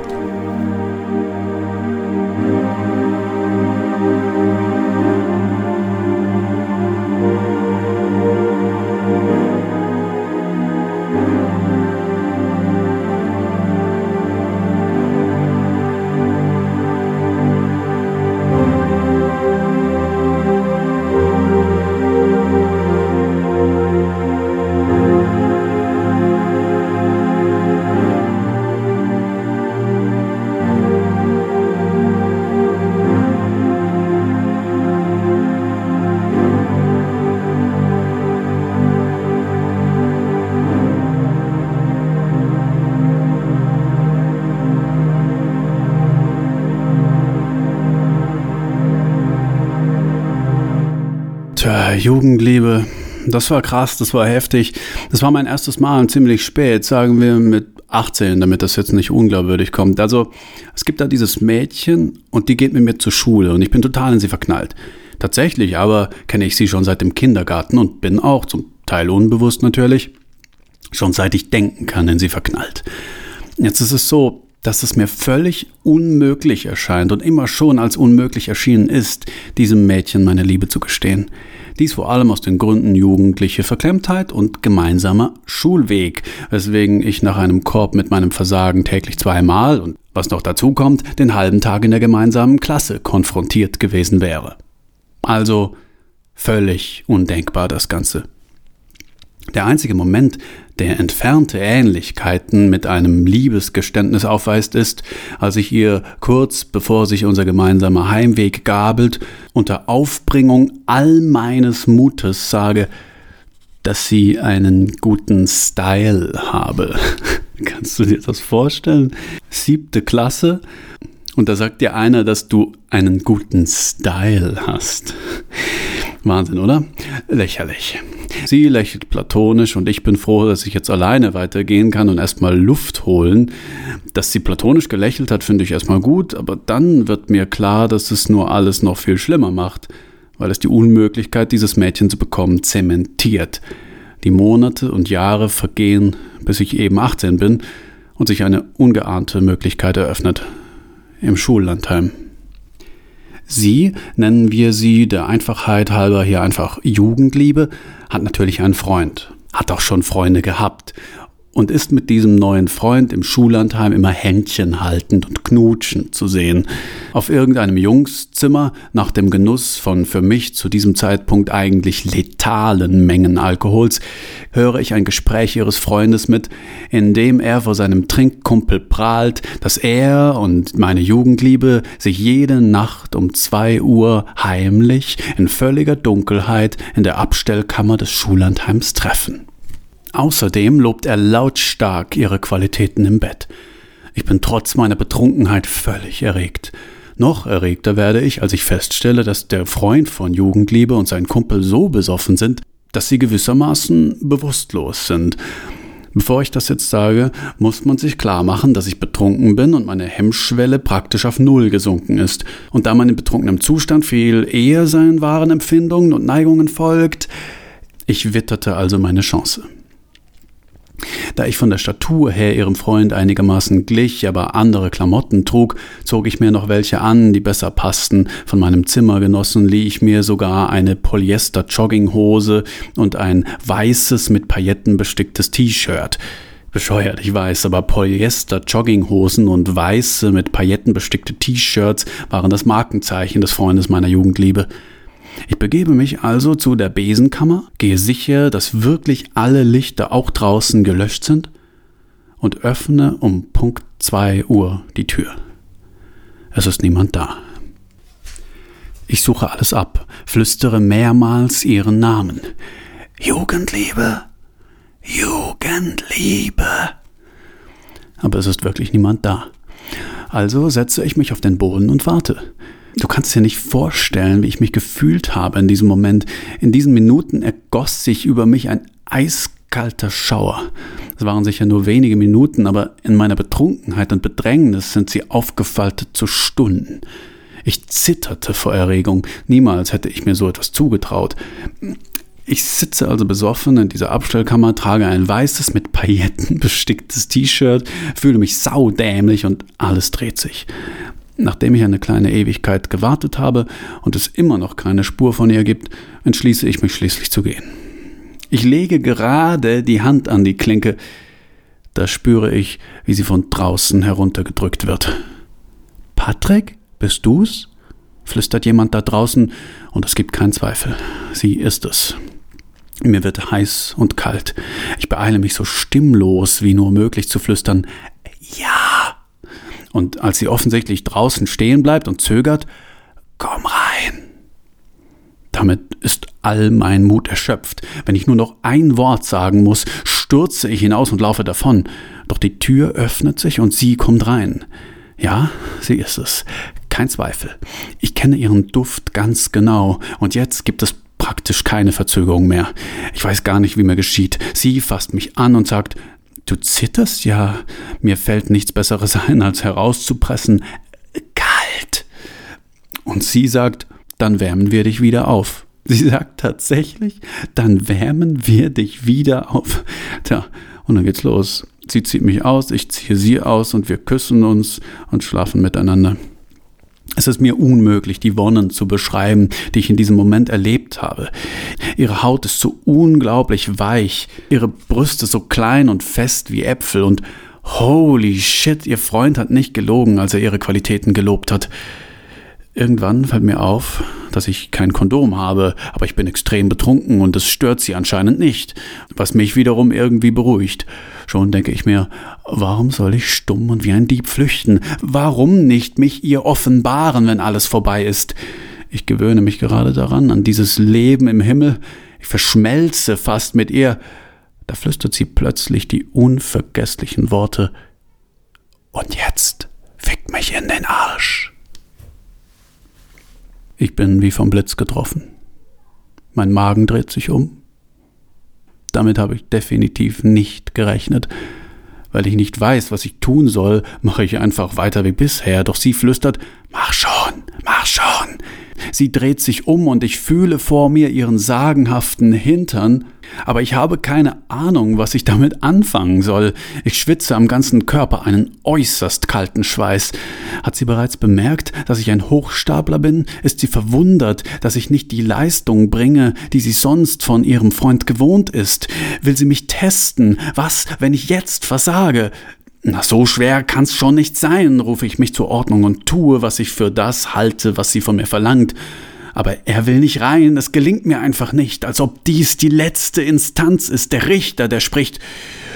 Speaker 1: Jugendliebe das war krass, das war heftig. Das war mein erstes Mal ziemlich spät, sagen wir mit 18, damit das jetzt nicht unglaubwürdig kommt. Also, es gibt da dieses Mädchen und die geht mit mir zur Schule und ich bin total in sie verknallt. Tatsächlich aber kenne ich sie schon seit dem Kindergarten und bin auch, zum Teil unbewusst natürlich, schon seit ich denken kann, in sie verknallt. Jetzt ist es so, dass es mir völlig unmöglich erscheint und immer schon als unmöglich erschienen ist, diesem Mädchen meine Liebe zu gestehen. Dies vor allem aus den Gründen jugendliche Verklemmtheit und gemeinsamer Schulweg, weswegen ich nach einem Korb mit meinem Versagen täglich zweimal und was noch dazu kommt, den halben Tag in der gemeinsamen Klasse konfrontiert gewesen wäre. Also völlig undenkbar das Ganze. Der einzige Moment, der entfernte Ähnlichkeiten mit einem Liebesgeständnis aufweist, ist, als ich ihr kurz bevor sich unser gemeinsamer Heimweg gabelt, unter Aufbringung all meines Mutes sage, dass sie einen guten Style habe. [LAUGHS] Kannst du dir das vorstellen? Siebte Klasse und da sagt dir einer, dass du einen guten Style hast. Wahnsinn, oder? Lächerlich. Sie lächelt platonisch und ich bin froh, dass ich jetzt alleine weitergehen kann und erstmal Luft holen. Dass sie platonisch gelächelt hat, finde ich erstmal gut, aber dann wird mir klar, dass es nur alles noch viel schlimmer macht, weil es die Unmöglichkeit, dieses Mädchen zu bekommen, zementiert. Die Monate und Jahre vergehen, bis ich eben 18 bin und sich eine ungeahnte Möglichkeit eröffnet. Im Schullandheim. Sie, nennen wir sie der Einfachheit halber hier einfach Jugendliebe, hat natürlich einen Freund, hat auch schon Freunde gehabt und ist mit diesem neuen Freund im Schullandheim immer Händchen haltend und knutschend zu sehen. Auf irgendeinem Jungszimmer nach dem Genuss von für mich zu diesem Zeitpunkt eigentlich letalen Mengen Alkohols höre ich ein Gespräch ihres Freundes mit, in dem er vor seinem Trinkkumpel prahlt, dass er und meine Jugendliebe sich jede Nacht um zwei Uhr heimlich in völliger Dunkelheit in der Abstellkammer des Schullandheims treffen. Außerdem lobt er lautstark ihre Qualitäten im Bett. Ich bin trotz meiner Betrunkenheit völlig erregt. Noch erregter werde ich, als ich feststelle, dass der Freund von Jugendliebe und sein Kumpel so besoffen sind, dass sie gewissermaßen bewusstlos sind. Bevor ich das jetzt sage, muss man sich klar machen, dass ich betrunken bin und meine Hemmschwelle praktisch auf Null gesunken ist. Und da man in betrunkenem Zustand viel eher seinen wahren Empfindungen und Neigungen folgt, ich witterte also meine Chance. Da ich von der Statur her ihrem Freund einigermaßen glich, aber andere Klamotten trug, zog ich mir noch welche an, die besser passten. Von meinem Zimmergenossen lieh ich mir sogar eine Polyester-Jogginghose und ein weißes mit Pailletten besticktes T-Shirt. Bescheuert, ich weiß, aber Polyester-Jogginghosen und weiße mit Pailletten bestickte T-Shirts waren das Markenzeichen des Freundes meiner Jugendliebe. Ich begebe mich also zu der Besenkammer, gehe sicher, dass wirklich alle Lichter auch draußen gelöscht sind und öffne um Punkt 2 Uhr die Tür. Es ist niemand da. Ich suche alles ab, flüstere mehrmals ihren Namen. Jugendliebe, Jugendliebe. Aber es ist wirklich niemand da. Also setze ich mich auf den Boden und warte. Du kannst dir nicht vorstellen, wie ich mich gefühlt habe in diesem Moment. In diesen Minuten ergoss sich über mich ein eiskalter Schauer. Es waren sicher nur wenige Minuten, aber in meiner Betrunkenheit und Bedrängnis sind sie aufgefaltet zu Stunden. Ich zitterte vor Erregung. Niemals hätte ich mir so etwas zugetraut. Ich sitze also besoffen in dieser Abstellkammer, trage ein weißes mit Pailletten [LAUGHS] besticktes T-Shirt, fühle mich saudämlich und alles dreht sich. Nachdem ich eine kleine Ewigkeit gewartet habe und es immer noch keine Spur von ihr gibt, entschließe ich mich schließlich zu gehen. Ich lege gerade die Hand an die Klinke, da spüre ich, wie sie von draußen heruntergedrückt wird. Patrick, bist du's? flüstert jemand da draußen, und es gibt keinen Zweifel. Sie ist es. Mir wird heiß und kalt. Ich beeile mich so stimmlos wie nur möglich zu flüstern. Und als sie offensichtlich draußen stehen bleibt und zögert, komm rein. Damit ist all mein Mut erschöpft. Wenn ich nur noch ein Wort sagen muss, stürze ich hinaus und laufe davon. Doch die Tür öffnet sich und sie kommt rein. Ja, sie ist es. Kein Zweifel. Ich kenne ihren Duft ganz genau. Und jetzt gibt es praktisch keine Verzögerung mehr. Ich weiß gar nicht, wie mir geschieht. Sie fasst mich an und sagt, du zitterst ja. Mir fällt nichts Besseres ein, als herauszupressen. Kalt. Und sie sagt, dann wärmen wir dich wieder auf. Sie sagt tatsächlich, dann wärmen wir dich wieder auf. Tja, und dann geht's los. Sie zieht mich aus, ich ziehe sie aus und wir küssen uns und schlafen miteinander. Es ist mir unmöglich, die Wonnen zu beschreiben, die ich in diesem Moment erlebt habe. Ihre Haut ist so unglaublich weich, ihre Brüste so klein und fest wie Äpfel und holy shit, ihr Freund hat nicht gelogen, als er ihre Qualitäten gelobt hat. Irgendwann fällt mir auf, dass ich kein Kondom habe, aber ich bin extrem betrunken und es stört sie anscheinend nicht, was mich wiederum irgendwie beruhigt. Schon denke ich mir, warum soll ich stumm und wie ein Dieb flüchten? Warum nicht mich ihr offenbaren, wenn alles vorbei ist? Ich gewöhne mich gerade daran, an dieses Leben im Himmel. Ich verschmelze fast mit ihr. Da flüstert sie plötzlich die unvergesslichen Worte. Und jetzt fick mich in den Arsch. Ich bin wie vom Blitz getroffen. Mein Magen dreht sich um. Damit habe ich definitiv nicht gerechnet. Weil ich nicht weiß, was ich tun soll, mache ich einfach weiter wie bisher, doch sie flüstert Mach schon, mach schon. Sie dreht sich um und ich fühle vor mir ihren sagenhaften Hintern, aber ich habe keine Ahnung, was ich damit anfangen soll. Ich schwitze am ganzen Körper einen äußerst kalten Schweiß. Hat sie bereits bemerkt, dass ich ein Hochstapler bin? Ist sie verwundert, dass ich nicht die Leistung bringe, die sie sonst von ihrem Freund gewohnt ist? Will sie mich testen? Was, wenn ich jetzt versage? Na, so schwer kann's schon nicht sein, rufe ich mich zur Ordnung und tue, was ich für das halte, was sie von mir verlangt. Aber er will nicht rein, es gelingt mir einfach nicht, als ob dies die letzte Instanz ist, der Richter, der spricht.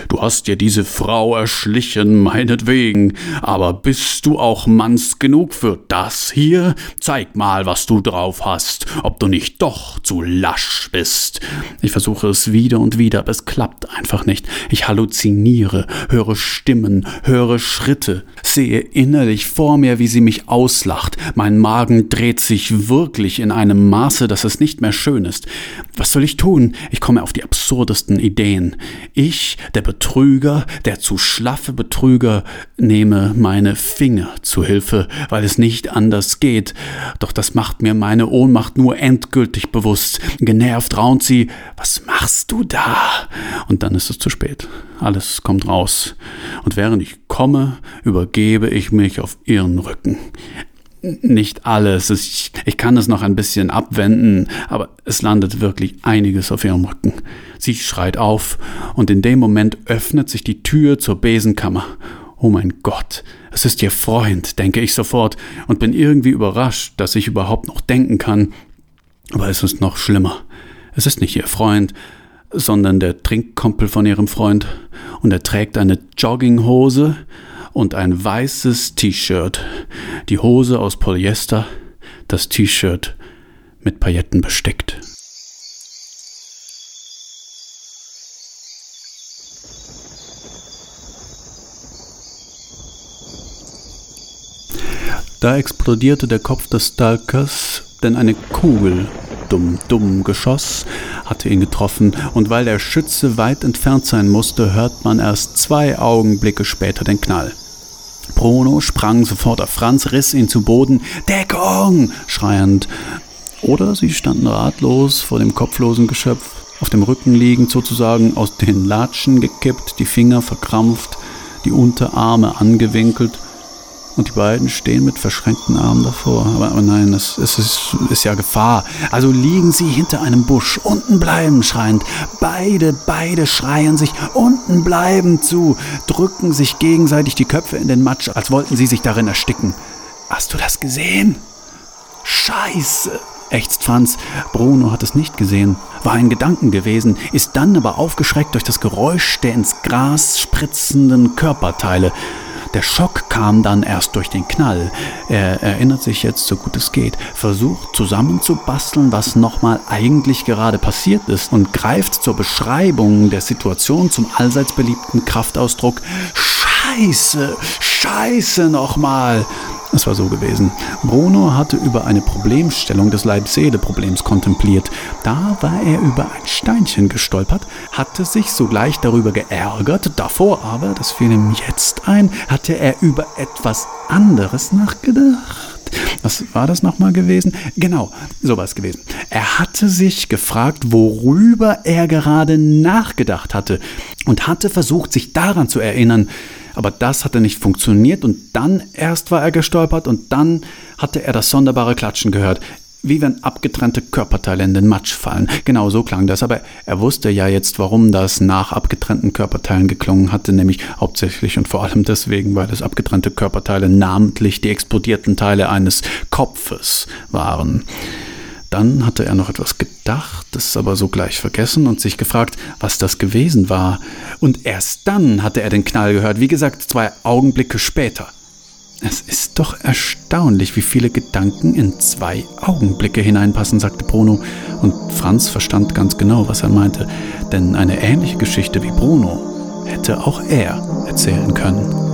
Speaker 1: Du hast dir diese Frau erschlichen, meinetwegen, aber bist du auch manns genug für das hier? Zeig mal, was du drauf hast, ob du nicht doch zu lasch bist. Ich versuche es wieder und wieder, aber es klappt einfach nicht. Ich halluziniere, höre Stimmen, höre Schritte, sehe innerlich vor mir, wie sie mich auslacht. Mein Magen dreht sich wirklich in einem Maße, dass es nicht mehr schön ist. Was soll ich tun? Ich komme auf die absurdesten Ideen. Ich, der Betrüger, der zu schlaffe Betrüger, nehme meine Finger zu Hilfe, weil es nicht anders geht. Doch das macht mir meine Ohnmacht nur endgültig bewusst. Genervt raunt sie, was machst du da? Und dann ist es zu spät. Alles kommt raus. Und während ich komme, übergebe ich mich auf ihren Rücken nicht alles. Ich, ich kann es noch ein bisschen abwenden, aber es landet wirklich einiges auf ihrem Rücken. Sie schreit auf und in dem Moment öffnet sich die Tür zur Besenkammer. Oh mein Gott, es ist ihr Freund, denke ich sofort und bin irgendwie überrascht, dass ich überhaupt noch denken kann. Aber es ist noch schlimmer. Es ist nicht ihr Freund, sondern der Trinkkompel von ihrem Freund und er trägt eine Jogginghose, und ein weißes T-Shirt. Die Hose aus Polyester, das T-Shirt mit Pailletten besteckt. Da explodierte der Kopf des Stalkers, denn eine Kugel dumm, dumm Geschoss hatte ihn getroffen, und weil der Schütze weit entfernt sein musste, hört man erst zwei Augenblicke später den Knall. Bruno sprang sofort auf Franz, riss ihn zu Boden. Deckung! schreiend. Oder sie standen ratlos vor dem kopflosen Geschöpf, auf dem Rücken liegend sozusagen, aus den Latschen gekippt, die Finger verkrampft, die Unterarme angewinkelt und die beiden stehen mit verschränkten Armen davor. Aber, aber nein, es, es ist, ist, ja Gefahr. Also liegen sie hinter einem Busch. Unten bleiben, schreiend. Beide, beide schreien sich unten bleiben zu, drücken sich gegenseitig die Köpfe in den Matsch, als wollten sie sich darin ersticken. Hast du das gesehen? Scheiße! ächzt Franz. Bruno hat es nicht gesehen, war ein Gedanken gewesen, ist dann aber aufgeschreckt durch das Geräusch der ins Gras spritzenden Körperteile. Der Schock kam dann erst durch den Knall. Er erinnert sich jetzt, so gut es geht, versucht zusammenzubasteln, was nochmal eigentlich gerade passiert ist und greift zur Beschreibung der Situation zum allseits beliebten Kraftausdruck Scheiße, Scheiße nochmal. Es war so gewesen. Bruno hatte über eine Problemstellung des Leib-Seele-Problems kontempliert. Da war er über ein Steinchen gestolpert, hatte sich sogleich darüber geärgert, davor aber, das fiel ihm jetzt ein, hatte er über etwas anderes nachgedacht. Was war das nochmal gewesen? Genau, sowas gewesen. Er hatte sich gefragt, worüber er gerade nachgedacht hatte und hatte versucht, sich daran zu erinnern. Aber das hatte nicht funktioniert und dann erst war er gestolpert und dann hatte er das sonderbare Klatschen gehört wie wenn abgetrennte Körperteile in den Matsch fallen. Genau so klang das, aber er wusste ja jetzt, warum das nach abgetrennten Körperteilen geklungen hatte, nämlich hauptsächlich und vor allem deswegen, weil es abgetrennte Körperteile, namentlich die explodierten Teile eines Kopfes waren. Dann hatte er noch etwas gedacht, es aber sogleich vergessen und sich gefragt, was das gewesen war. Und erst dann hatte er den Knall gehört, wie gesagt, zwei Augenblicke später. Es ist doch erstaunlich, wie viele Gedanken in zwei Augenblicke hineinpassen, sagte Bruno, und Franz verstand ganz genau, was er meinte, denn eine ähnliche Geschichte wie Bruno hätte auch er erzählen können.